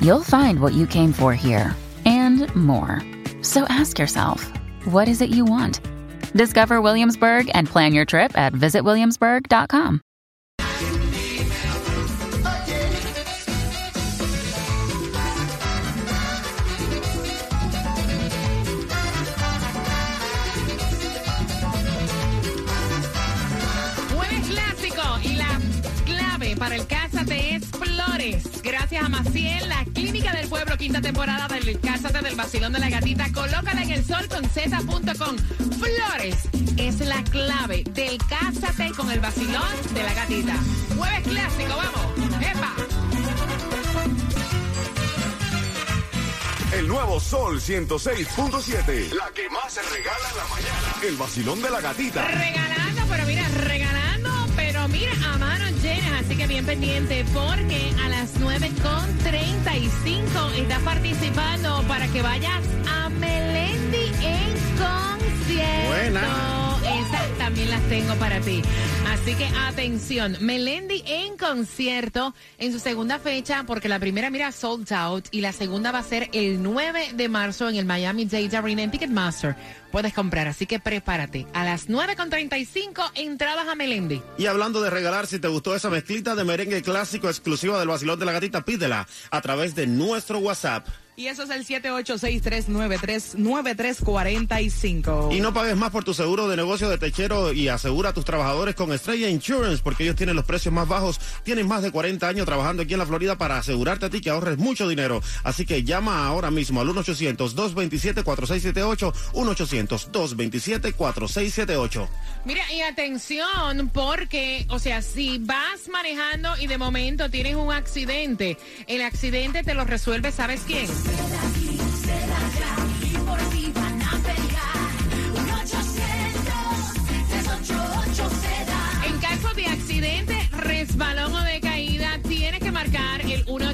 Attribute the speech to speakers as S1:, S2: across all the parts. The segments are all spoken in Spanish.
S1: you'll find what you came for here and more. So ask yourself, what is it you want? Discover Williamsburg and plan your trip at visitwilliamsburg.com.
S2: Para el es Flores. Gracias a Maciel, la pueblo, quinta temporada del Cásate del Vacilón de la Gatita. Colócala en el sol con z.com. Flores es la clave del Cásate con el Vacilón de la Gatita. Jueves clásico, vamos. ¡Epa!
S3: El nuevo Sol 106.7. La que más se regala en la mañana. El vacilón de la gatita.
S2: Regalando, pero mira, Así que bien pendiente, porque a las 9.35 está participando para que vayas a Melendi en concierto.
S4: Buena.
S2: También las tengo para ti. Así que atención, Melendi en concierto en su segunda fecha, porque la primera, mira, sold out, y la segunda va a ser el 9 de marzo en el Miami Dade Arena en Ticketmaster. Puedes comprar, así que prepárate. A las 9.35, entradas a Melendi.
S4: Y hablando de regalar, si te gustó esa mezclita de merengue clásico exclusiva del vacilón de la gatita, pídela a través de nuestro WhatsApp.
S5: Y eso es el 7863939345.
S4: Y no pagues más por tu seguro de negocio de techero y asegura a tus trabajadores con Estrella Insurance porque ellos tienen los precios más bajos, tienen más de 40 años trabajando aquí en la Florida para asegurarte a ti que ahorres mucho dinero. Así que llama ahora mismo al 1-800-227-4678, 1-800-227-4678.
S2: Mira, y atención, porque, o sea, si vas manejando y de momento tienes un accidente, el accidente te lo resuelve, ¿sabes quién? En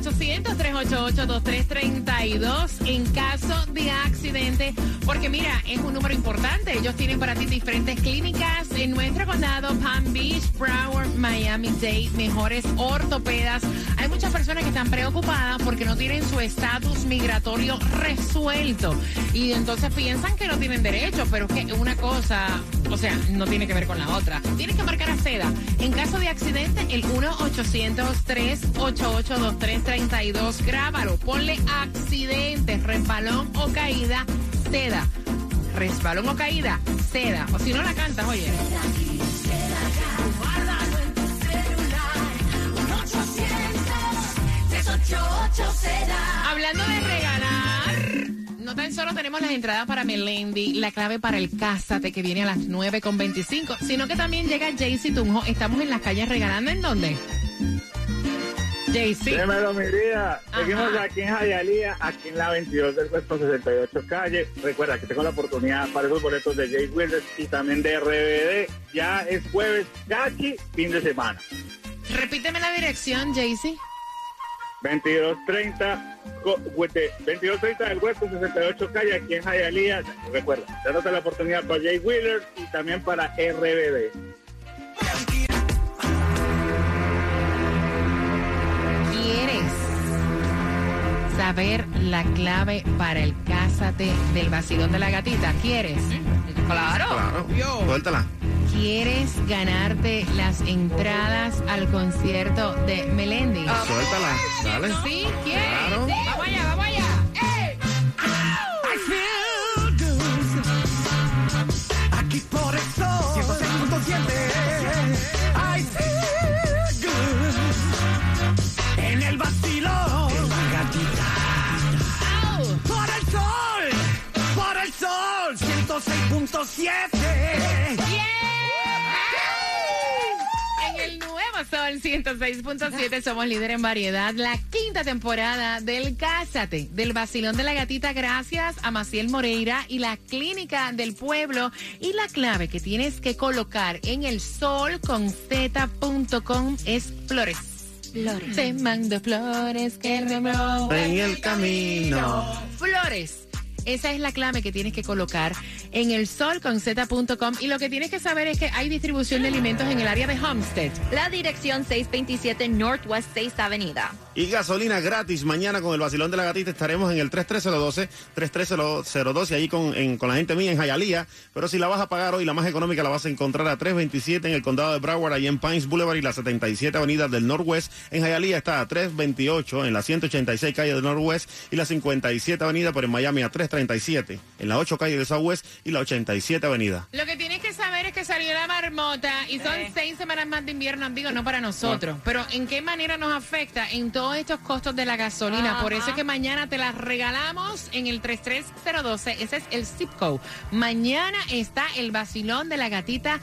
S2: 1-800-388-2332 en caso de accidente, porque mira, es un número importante. Ellos tienen para ti diferentes clínicas en nuestro condado, Palm Beach, Broward, Miami-Dade, mejores ortopedas. Hay muchas personas que están preocupadas porque no tienen su estatus migratorio resuelto y entonces piensan que no tienen derecho, pero es que una cosa, o sea, no tiene que ver con la otra. Tienes que marcar a seda. En caso de accidente, el 1-800-388-2332. Grábalo, ponle accidente, resbalón o caída, seda. Resbalón o caída, seda. O si no la cantas, oye. Hablando de regalar, tan solo tenemos las entradas para Melendi, la clave para el Cásate que viene a las 9.25, sino que también llega Jaycee Tunjo. Estamos en las calles regalando, ¿en dónde? Jaycee.
S6: Dímelo, mi vida.
S2: Ajá.
S6: Seguimos aquí en Jayalía, aquí en la 22 del Puesto 68 calle. Recuerda que tengo la oportunidad para esos boletos de Jay Wilders y también de RBD. Ya es jueves, casi fin de semana.
S2: Repíteme la dirección, Jaycee.
S6: 2230, co- huete- 2230 del Puesto 68 calle, aquí en Jayalía. Recuerda, dándote la oportunidad para Jay Wheeler y también para RBD.
S2: ¿Quieres saber la clave para el Cásate del vacilón de la gatita? ¿Quieres? Claro.
S4: Claro, suéltala.
S2: ¿Quieres ganarte las entradas al concierto de Melendi?
S4: Suéltala, dale.
S2: ¿Sí? ¿Quieres?
S4: Claro.
S7: 106.7
S2: ¡Yeah! En el nuevo Sol 106.7, somos líder en variedad. La quinta temporada del Cásate, del Vacilón de la Gatita, gracias a Maciel Moreira y la Clínica del Pueblo. Y la clave que tienes que colocar en el sol con z.com es flores. Flores. Te mando flores que remó
S4: En el camino.
S2: Flores. Esa es la clave que tienes que colocar en el sol con z.com. Y lo que tienes que saber es que hay distribución de alimentos en el área de Homestead.
S8: La dirección 627 Northwest 6 Avenida.
S4: Y gasolina gratis. Mañana con el vacilón de la gatita estaremos en el 33012, 33012, ahí con, en- con la gente mía en Hialeah. Pero si la vas a pagar hoy, la más económica la vas a encontrar a 327 en el condado de Broward, ahí en Pines Boulevard y la 77 Avenida del Northwest. En Hialeah está a 328 en la 186 calle del Northwest y la 57 Avenida, pero en Miami a 337 en la 8 calle de Southwest y la 87 Avenida.
S2: Lo que tienes que saber es que salió la marmota y son seis semanas más de invierno, digo, no para nosotros, pero ¿en qué manera nos afecta en todos estos costos de la gasolina? Por eso es que mañana te la regalamos en el 33012, ese es el zip code. Mañana está el vacilón de la gatita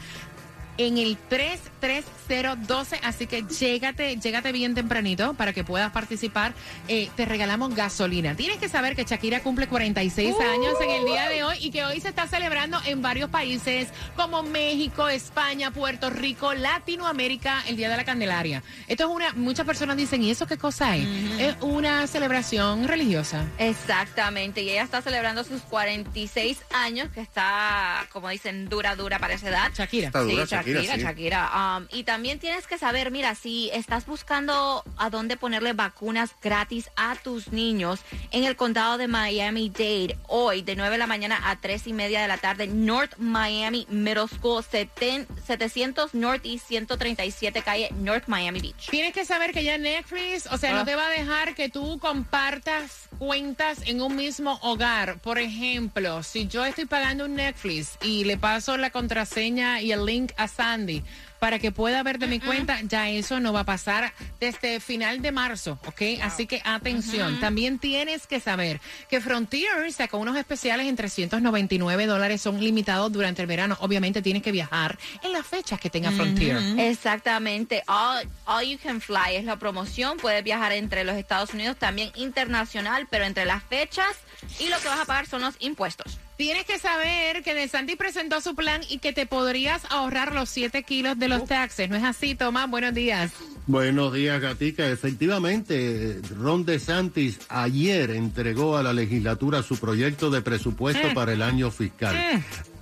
S2: en el 33012, así que llégate, llégate bien tempranito para que puedas participar. Eh, te regalamos gasolina. Tienes que saber que Shakira cumple 46 años en el día de hoy y que hoy se está celebrando en varios países como México, España, Puerto Rico, Latinoamérica, el Día de la Candelaria. Esto es una, muchas personas dicen, ¿y eso qué cosa es? Es una celebración religiosa.
S8: Exactamente, y ella está celebrando sus 46 años, que está, como dicen, dura, dura para esa edad.
S2: Shakira.
S4: Está dura,
S8: sí, Shakira,
S4: Shakira, sí.
S8: Shakira. Um, y también tienes que saber, mira, si estás buscando a dónde ponerle vacunas gratis a tus niños en el condado de Miami-Dade, hoy de 9 de la mañana a 3 y media de la tarde, North Miami Middle School, 7 700 North y 137 calle North Miami Beach.
S2: Tienes que saber que ya Netflix, o sea,
S8: Ah.
S2: no te va a dejar que tú compartas cuentas en un mismo hogar. Por ejemplo, si yo estoy pagando un Netflix y le paso la contraseña y el link a Sandy para que pueda ver de mi cuenta, ya eso no va a pasar desde final de marzo, ¿ok? Así que atención. También tienes que saber que Frontier sacó unos especiales en 399 dólares, son limitados durante el verano. Obviamente tienes que viajar en las fechas que tenga Frontier.
S8: Exactamente. All, All You Can Fly es la promoción. Puedes viajar entre los Estados Unidos, también internacional, pero entre las fechas. Y lo que vas a pagar son los impuestos.
S2: Tienes que saber que De Santi presentó su plan y que te podrías ahorrar los 7 kilos de los taxes. ¿No es así, Tomás? Buenos días.
S9: Buenos días, Gatica. Efectivamente, Ron DeSantis ayer entregó a la legislatura su proyecto de presupuesto para el año fiscal.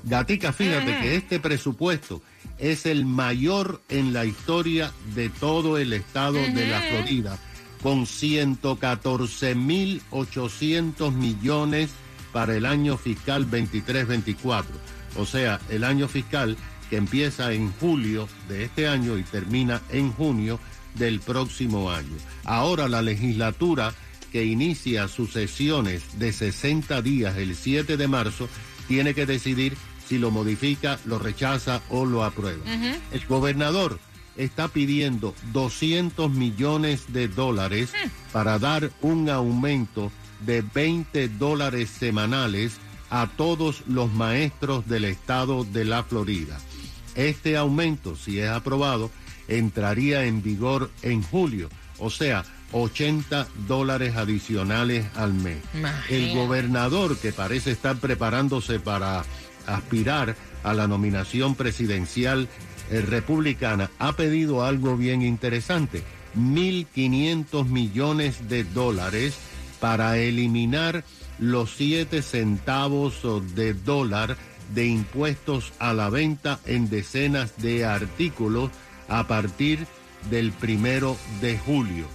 S9: Gatica, fíjate que este presupuesto es el mayor en la historia de todo el estado de la Florida, con 114.800 millones para el año fiscal 23-24. O sea, el año fiscal que empieza en julio de este año y termina en junio del próximo año. Ahora la legislatura que inicia sus sesiones de 60 días el 7 de marzo tiene que decidir si lo modifica, lo rechaza o lo aprueba. El gobernador está pidiendo 200 millones de dólares para dar un aumento de 20 dólares semanales a todos los maestros del estado de la Florida. Este aumento, si es aprobado, entraría en vigor en julio, o sea, 80 dólares adicionales al mes. El gobernador, que parece estar preparándose para aspirar a la nominación presidencial eh, republicana, ha pedido algo bien interesante, 1.500 millones de dólares para eliminar los 7 centavos de dólar de impuestos a la venta en decenas de artículos a partir del primero de julio.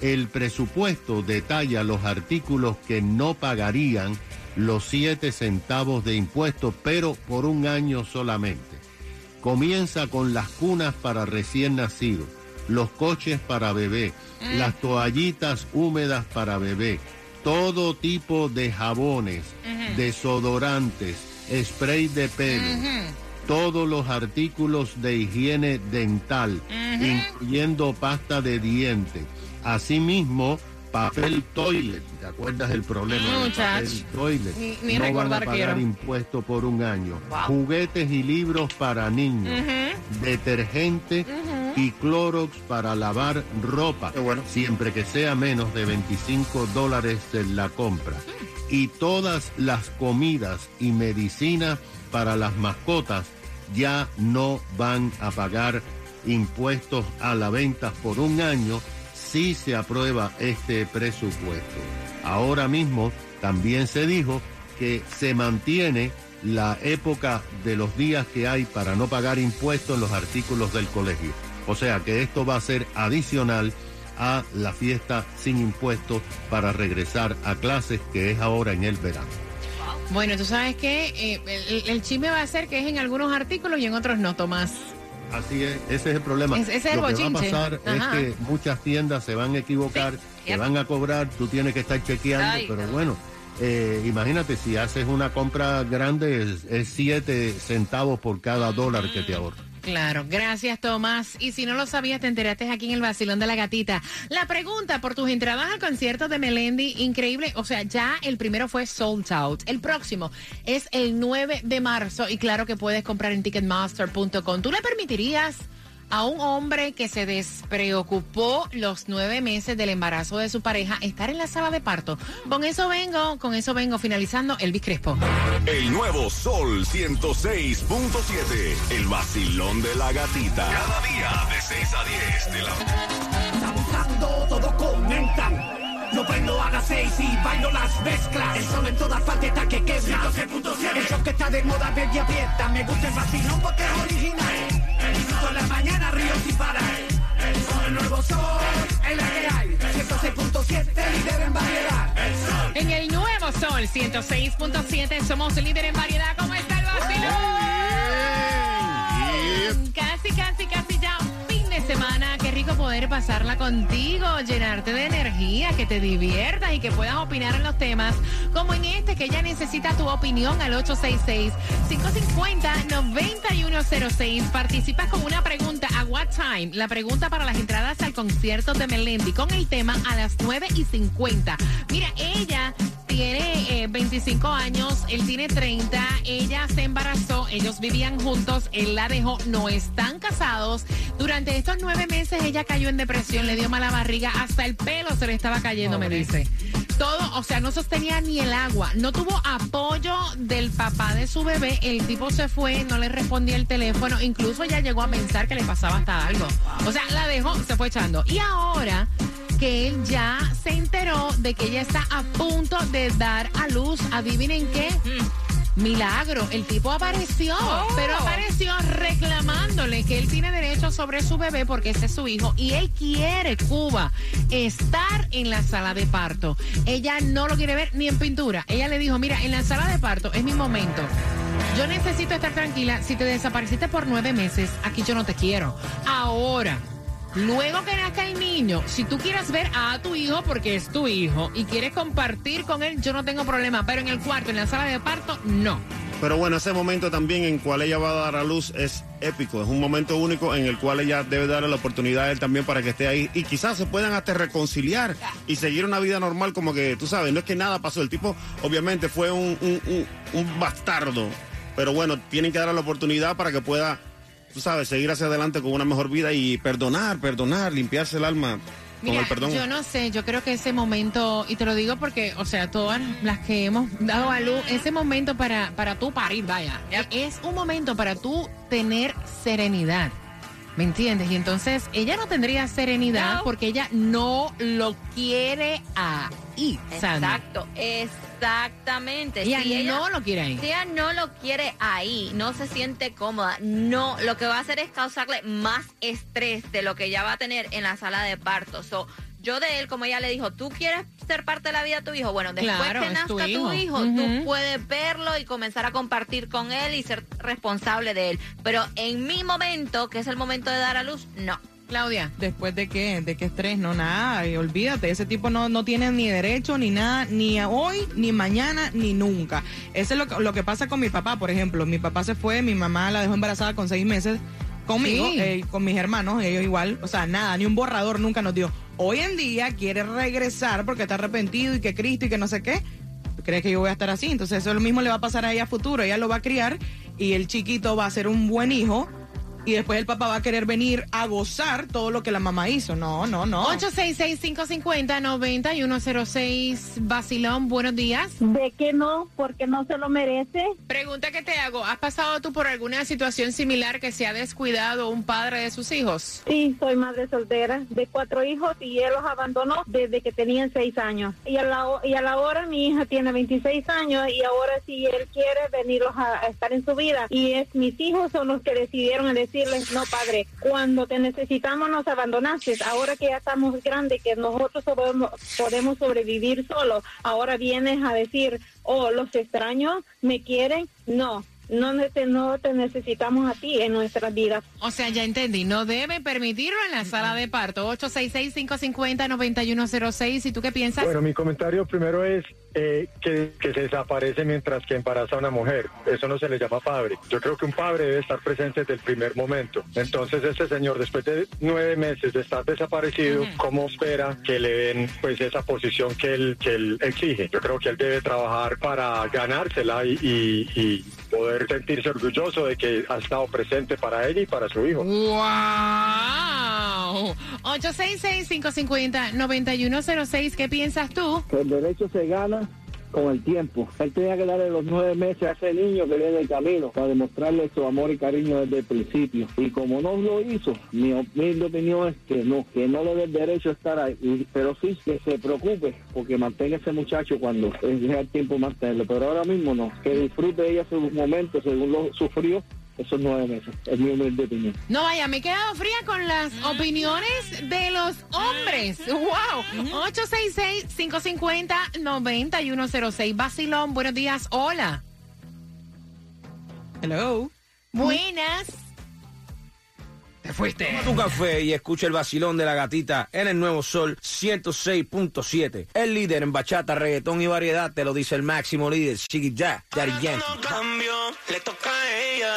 S9: El presupuesto detalla los artículos que no pagarían los 7 centavos de impuestos, pero por un año solamente. Comienza con las cunas para recién nacidos, los coches para bebé, las toallitas húmedas para bebé, todo tipo de jabones, desodorantes, spray de pelo, todos los artículos de higiene dental, incluyendo pasta de diente. Asimismo, papel toilet. ¿Te acuerdas del problema del papel toilet?
S2: Ni- ni
S9: no van a pagar impuestos por un año. Juguetes y libros para niños. Detergente y Clorox para lavar ropa, siempre que sea menos de 25 dólares en la compra. Y todas las comidas y medicinas para las mascotas ya no van a pagar impuestos a la venta por un año si se aprueba este presupuesto. Ahora mismo también se dijo que se mantiene la época de los días que hay para no pagar impuestos en los artículos del colegio. O sea que esto va a ser adicional a la fiesta sin impuestos para regresar a clases que es ahora en el verano.
S2: Bueno, tú sabes que eh, el, chisme va a ser que es en algunos artículos y en otros no, Tomás.
S9: Así es, ese es el problema.
S2: Lo que
S9: va a pasar es que muchas tiendas se van a equivocar, te van a cobrar, tú tienes que estar chequeando, pero bueno, eh, imagínate si haces una compra grande es 7 centavos por cada dólar que te ahorras.
S2: Claro, gracias Tomás. Y si no lo sabías, te enteraste aquí en el Basilón de la Gatita. La pregunta por tus entradas al concierto de Melendi, increíble. O sea, ya el primero fue sold out. El próximo es el 9 de marzo y claro que puedes comprar en ticketmaster.com. ¿Tú le permitirías? A un hombre que se despreocupó los nueve meses del embarazo de su pareja estar en la sala de parto. Con eso vengo, con eso vengo finalizando el Crespo.
S3: El nuevo Sol 106.7, el vacilón de la gatita. Cada día de 6 a 10 de la...
S7: Está buscando, todo comentan. Yo prendo a las 6 y bailo las mezclas. El sol en todas partes está que quebra. 106.7. El show que está de moda, baby, aprieta. Me gusta el vacilón porque es original en la mañana, río sin parar. el nuevo sol, en la que hay. 106.7, líder en variedad.
S2: En el nuevo sol, 106.7, somos líder en variedad. ¿Cómo está el vacilón? Casi, casi, casi ya semana. Qué rico poder pasarla contigo, llenarte de energía, que te diviertas y que puedas opinar en los temas, como en este que ella necesita tu opinión al 866-550-9106. Participas con una pregunta a What Time, la pregunta para las entradas al concierto de Melendi con el tema a las 9 y 50. Mira, ella tiene 25 eh, años, él tiene 30, ella se embarazó, ellos vivían juntos, él la dejó, no están casados. Durante estos nueve meses ella cayó en depresión, le dio mala barriga, hasta el pelo se le estaba cayendo, me dice. Todo, o sea, no sostenía ni el agua, no tuvo apoyo del papá de su bebé, el tipo se fue, no le respondía el teléfono, incluso ya llegó a pensar que le pasaba hasta algo. O sea, la dejó, se fue echando. Y ahora que él ya se enteró de que ella está a punto de dar a luz. Adivinen qué. Milagro, el tipo apareció, oh. pero apareció reclamándole que él tiene derecho sobre su bebé porque ese es su hijo y él quiere Cuba estar en la sala de parto. Ella no lo quiere ver ni en pintura. Ella le dijo, mira, en la sala de parto es mi momento. Yo necesito estar tranquila. Si te desapareciste por nueve meses, aquí yo no te quiero. Ahora Luego que nazca el niño, si tú quieres ver a tu hijo porque es tu hijo y quieres compartir con él, yo no tengo problema, pero en el cuarto, en la sala de parto, no.
S4: Pero bueno, ese momento también en cual ella va a dar a luz es épico, es un momento único en el cual ella debe darle la oportunidad a él también para que esté ahí. Y quizás se puedan hasta reconciliar y seguir una vida normal como que, tú sabes, no es que nada pasó, el tipo obviamente fue un, un bastardo, pero bueno, tienen que darle la oportunidad para que pueda tú sabes, seguir hacia adelante con una mejor vida y perdonar, perdonar, limpiarse el alma. con el perdón.
S2: yo no sé, yo creo que ese momento, y te lo digo porque, o sea, todas las que hemos dado a luz, ese momento para, para tú parir, vaya, es un momento para tú tener serenidad. ¿Me entiendes? Y entonces ella no tendría serenidad porque ella no lo quiere ahí.
S8: Exacto, exactamente.
S2: Y si ella no lo quiere ahí.
S8: Si ella no lo quiere ahí, no se siente cómoda, no, lo que va a hacer es causarle más estrés de lo que ella va a tener en la sala de parto. So, yo de él, como ella le dijo, ¿tú quieres ser parte de la vida de tu hijo? Bueno, después que nazca tu hijo, tú puedes verlo y comenzar a compartir con él y ser responsable de él. Pero en mi momento, que es el momento de dar a luz, no.
S5: Claudia. ¿Después de qué? ¿De qué estrés? No, nada. Y olvídate, ese tipo no, no tiene ni derecho, ni nada, ni hoy, ni mañana, ni nunca. Eso es lo, lo que pasa con mi papá, por ejemplo. Mi papá se fue, mi mamá la dejó embarazada con seis meses conmigo, eh, con mis hermanos, ellos igual. O sea, nada, ni un borrador nunca nos dio. Hoy en día quiere regresar porque está arrepentido y que Cristo y que no sé qué. ¿Crees que yo voy a estar así? Entonces eso lo mismo le va a pasar a ella a futuro. Ella lo va a criar y el chiquito va a ser un buen hijo y después el papá va a querer venir a gozar todo lo que la mamá hizo. No, no, no.
S2: 866-550-9106. Basilón, buenos días.
S10: ¿De qué no? Porque no se lo merece.
S2: Pregunta que te hago. ¿Has pasado tú por alguna situación similar que se ha descuidado un padre de sus hijos?
S10: Sí, soy madre soltera de cuatro hijos y él los abandonó desde que tenían seis años. Y a la, y a la hora mi hija tiene 26 años y ahora si él quiere venirlos a, a estar en su vida y es mis hijos son los que decidieron decirles, no padre, cuando te necesitamos nos abandonaste, ahora que ya estamos grandes, que nosotros podemos, sobrevivir solos, ahora vienes a decir, oh, los extraños me quieren, no. No te, no te necesitamos a ti en nuestras vidas.
S2: O sea, ya entendí, no debe permitirlo en la sala de parto. 866-550-9106. ¿Y tú qué piensas?
S11: Bueno, mi comentario primero es eh, que, que se desaparece mientras que embaraza a una mujer. Eso no se le llama padre. Yo creo que un padre debe estar presente desde el primer momento. Entonces, este señor, después de nueve meses de estar desaparecido, ¿cómo espera que le den pues esa posición que él, que él exige? Yo creo que él debe trabajar para ganársela y, y- y poder sentirse orgulloso de que ha estado presente para ella y para su hijo.
S2: ¡Wow! 866-550-9106. ¿Qué piensas tú?
S12: El derecho se gana con el tiempo. Él tenía que darle los nueve meses a ese niño que viene del camino para demostrarle su amor y cariño desde el principio. Y como no lo hizo, mi opinión es que no, que no le dé el derecho a estar ahí, pero sí que se preocupe porque mantenga ese muchacho cuando llega el tiempo mantenerlo. Pero ahora mismo no, que disfrute ella sus momentos según lo sufrió esos nueve meses. Es mi humilde opinión.
S2: No vaya, me he quedado fría con las opiniones de los hombres. ¡Wow! 866-550-9106. Basilón, buenos días. Hola.
S5: Hello.
S2: Buenas.
S13: Te fuiste. Toma tu café y escucha el vacilón de la gatita en el nuevo Sol 106.7. El líder en bachata, reggaetón y variedad, te lo dice el máximo líder, Shiggy Ya, Daddy Yankee.
S7: le toca a ella.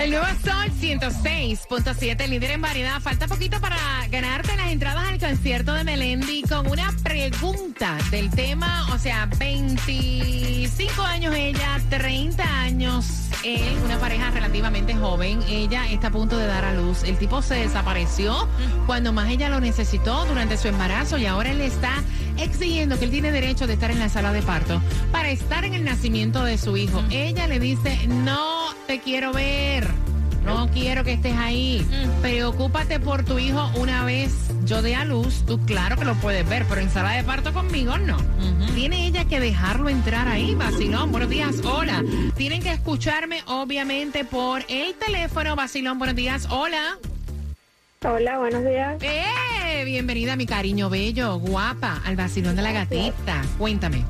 S2: El nuevo Sol 106.7, líder en variedad. Falta poquito para ganarte las entradas al concierto de Melendi con una pregunta del tema, o sea, 25 años ella, 30 años él, una pareja relativamente joven. Ella está a punto de dar a luz. El tipo se desapareció cuando más ella lo necesitó durante su embarazo y ahora él está exigiendo que él tiene derecho de estar en la sala de parto para estar en el nacimiento de su hijo. Ella le dice, no te quiero ver. No quiero que estés ahí. Preocúpate por tu hijo una vez yo dé a luz. Tú claro que lo puedes ver, pero en sala de parto conmigo no. Tiene ella que dejarlo entrar ahí, vacilón. Buenos días, hola. Tienen que escucharme, obviamente, por el teléfono. Vacilón, buenos días, hola.
S10: Hola, buenos días.
S2: ¡Eh! Bienvenida, mi cariño bello, guapa, al vacilón de la gatita. Cuéntame.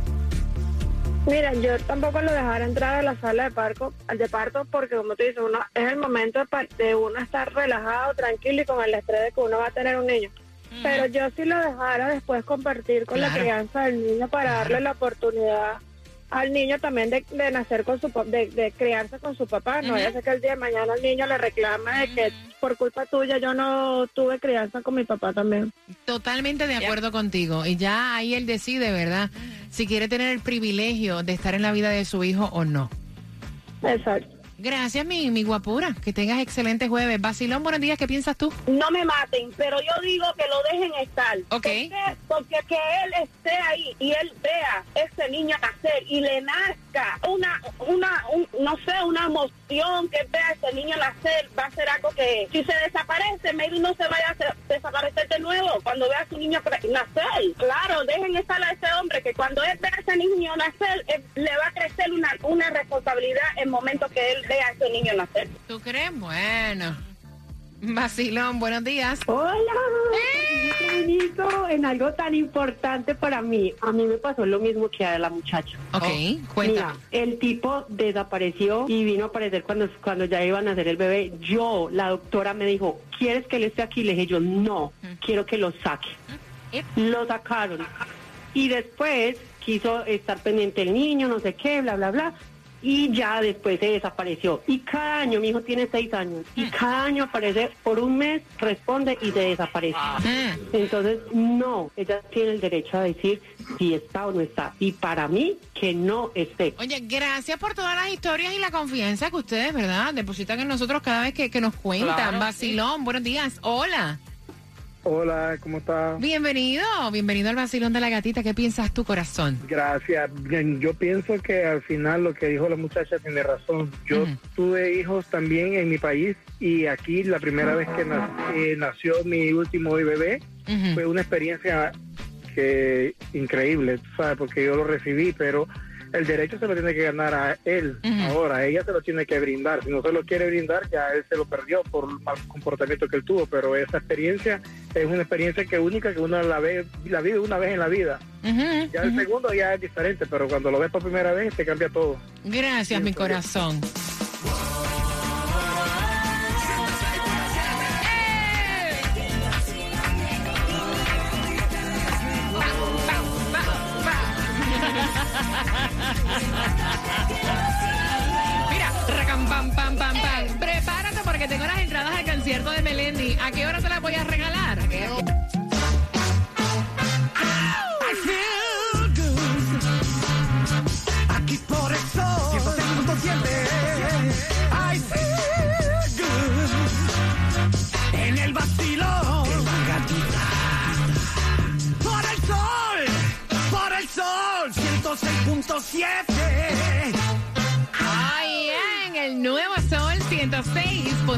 S10: Mira, yo tampoco lo dejara entrar a la sala de parto, al de parto porque como tú dices, uno, es el momento de uno estar relajado, tranquilo y con el estrés de que uno va a tener un niño. Pero yo sí lo dejara después compartir con la crianza del niño para darle la oportunidad al niño también de, de nacer con su de, de criarse con su papá. No vaya a ser que el día de mañana el niño le reclame de que por culpa tuya yo no tuve crianza con mi papá también.
S2: Totalmente de acuerdo contigo. Y ya ahí él decide, ¿verdad? Si quiere tener el privilegio de estar en la vida de su hijo o no.
S10: Exacto.
S2: Gracias, mi, mi guapura. Que tengas excelente jueves. Basilón, buenos días. ¿Qué piensas tú?
S14: No me maten, pero yo digo que lo dejen estar.
S2: Ok.
S14: Porque, porque que él esté ahí y él vea ese niño nacer y le nazca una, una, un- no sé, una emoción que vea ese niño nacer, va a ser algo que si se desaparece, maybe no se vaya a hacer- desaparecer de nuevo cuando vea a su niño nacer. Claro, dejen estar a ese hombre que cuando él vea a ese niño nacer, eh, le va a crecer una, una responsabilidad en el momento que él vea a ese niño nacer.
S2: ¿Tú crees? Bueno. Vacilón, buenos días.
S15: Hola, bonito en algo tan importante para mí. A mí me pasó lo mismo que a la muchacha.
S2: Ok, cuéntame.
S15: Mira, el tipo desapareció y vino a aparecer cuando, cuando ya iban a hacer el bebé. Yo, la doctora me dijo, ¿quieres que él esté aquí? Le dije yo, no, quiero que lo saque. Lo sacaron. Y después quiso estar pendiente el niño, no sé qué, bla, bla, bla. Y ya después se desapareció. Y cada año, mi hijo tiene seis años, y cada año aparece por un mes, responde y se desaparece. Entonces, no, ella tiene el derecho a decir si está o no está. Y para mí, que no esté.
S2: Oye, gracias por todas las historias y la confianza que ustedes, ¿verdad? Depositan en nosotros cada vez que, que nos cuentan.
S6: Claro,
S2: Vacilón, buenos días. Hola.
S6: Hola, ¿cómo estás?
S2: Bienvenido, bienvenido al Vacilón de la Gatita. ¿Qué piensas tu corazón?
S6: Gracias. Bien, yo pienso que al final lo que dijo la muchacha tiene razón. Yo tuve hijos también en mi país y aquí la primera vez que na- eh, nació mi último bebé fue una experiencia que increíble, ¿sabes? Porque yo lo recibí, pero el derecho se lo tiene que ganar a él. Ahora, ella se lo tiene que brindar. Si no se lo quiere brindar, ya él se lo perdió por el mal comportamiento que él tuvo. Pero esa experiencia es una experiencia que única que uno la ve, la vive una vez en la vida. Ya el segundo ya es diferente, pero cuando lo ves por primera vez te cambia todo.
S2: Gracias, mi corazón. De Melendi. ¿A qué hora te las voy a regalar?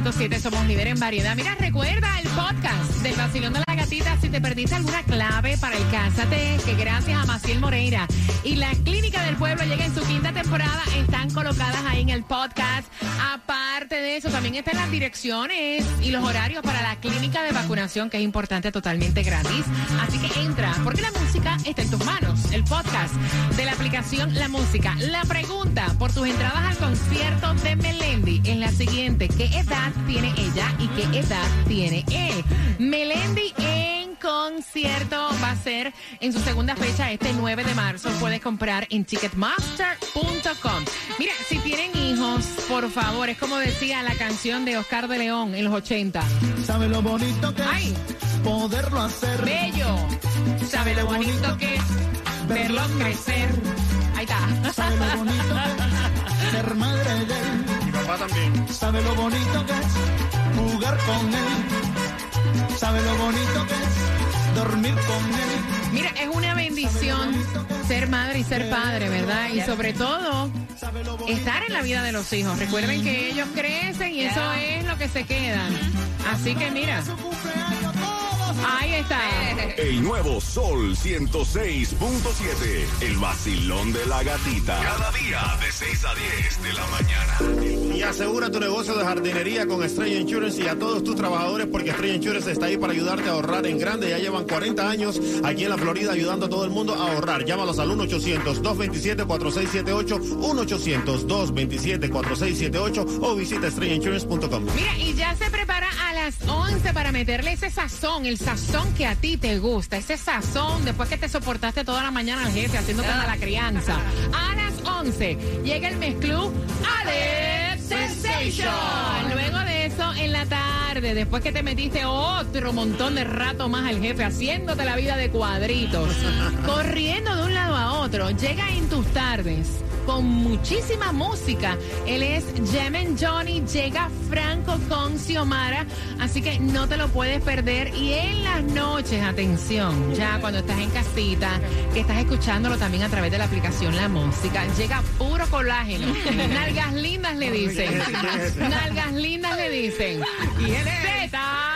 S7: 106.7
S2: somos líder en variedad. Mira, recuerda el podcast del Vacilón de la Gatita. Si te perdiste alguna clave para el Cásate, que gracias a Maciel Moreira y la Clínica del Pueblo llega en su quinta temporada, están colocadas ahí en el podcast. De eso, también están las direcciones y los horarios para la clínica de vacunación, que es importante, totalmente gratis. Así que entra, porque la música está en tus manos. El podcast de la aplicación La Música. La pregunta por tus entradas al concierto de Melendi es la siguiente. ¿Qué edad tiene ella y qué edad tiene él? Melendi en concierto va a ser en su segunda fecha este 9 de marzo. Puedes comprar en ticketmaster.com. Mira, si tienen hijos, por favor, es como decía la canción de Oscar de León en los 80.
S7: ¿Sabe lo bonito que
S2: Ay.
S7: es poderlo hacer?
S2: Bello. ¿Sabe lo bonito que es verlo crecer? Ahí está.
S7: ¿Sabe lo bonito que es ser madre de él?
S4: Mi papá también.
S7: ¿Sabe lo bonito que es jugar con él? ¿Sabe lo bonito que es dormir con él?
S2: Mira, es una bendición ser madre y ser padre, ¿verdad? Y sobre todo, estar en la vida de los hijos. Recuerden que ellos crecen y eso es lo que se quedan. Así que mira, ahí está.
S3: El nuevo Sol 106.7. El vacilón de la gatita. Cada día de 6 a 10 de la mañana.
S4: Y asegura tu negocio de jardinería con Estrella Insurance y a todos tus trabajadores porque Estrella Insurance está ahí para ayudarte a ahorrar en grande. Ya llevan 40 años aquí en la Florida ayudando a todo el mundo a ahorrar. Llámalos al 1-800-227-4678, 1-800-227-4678 o visita estrellainsurance.com.
S2: Mira, y ya se prepara a las 11 para meterle ese sazón, el sazón que a ti te gusta, ese sazón después que te soportaste toda la mañana al jefe haciéndote la crianza. A las 11 llega el mezclú Alex Sensation. Luego de eso, en la tarde, después que te metiste otro montón de rato más al jefe haciéndote la vida de cuadritos, corriendo de un lado a otro, llega en tus tardes con muchísima música. Él es Jemen Johnny, llega Franco con Xiomara, así que no te lo puedes perder. Y en las noches, atención, ya cuando estás en casita, que estás escuchándolo también a través de la aplicación La Música, llega puro colágeno. Nalgas lindas le dicen. Nalgas lindas le dicen. Y él es...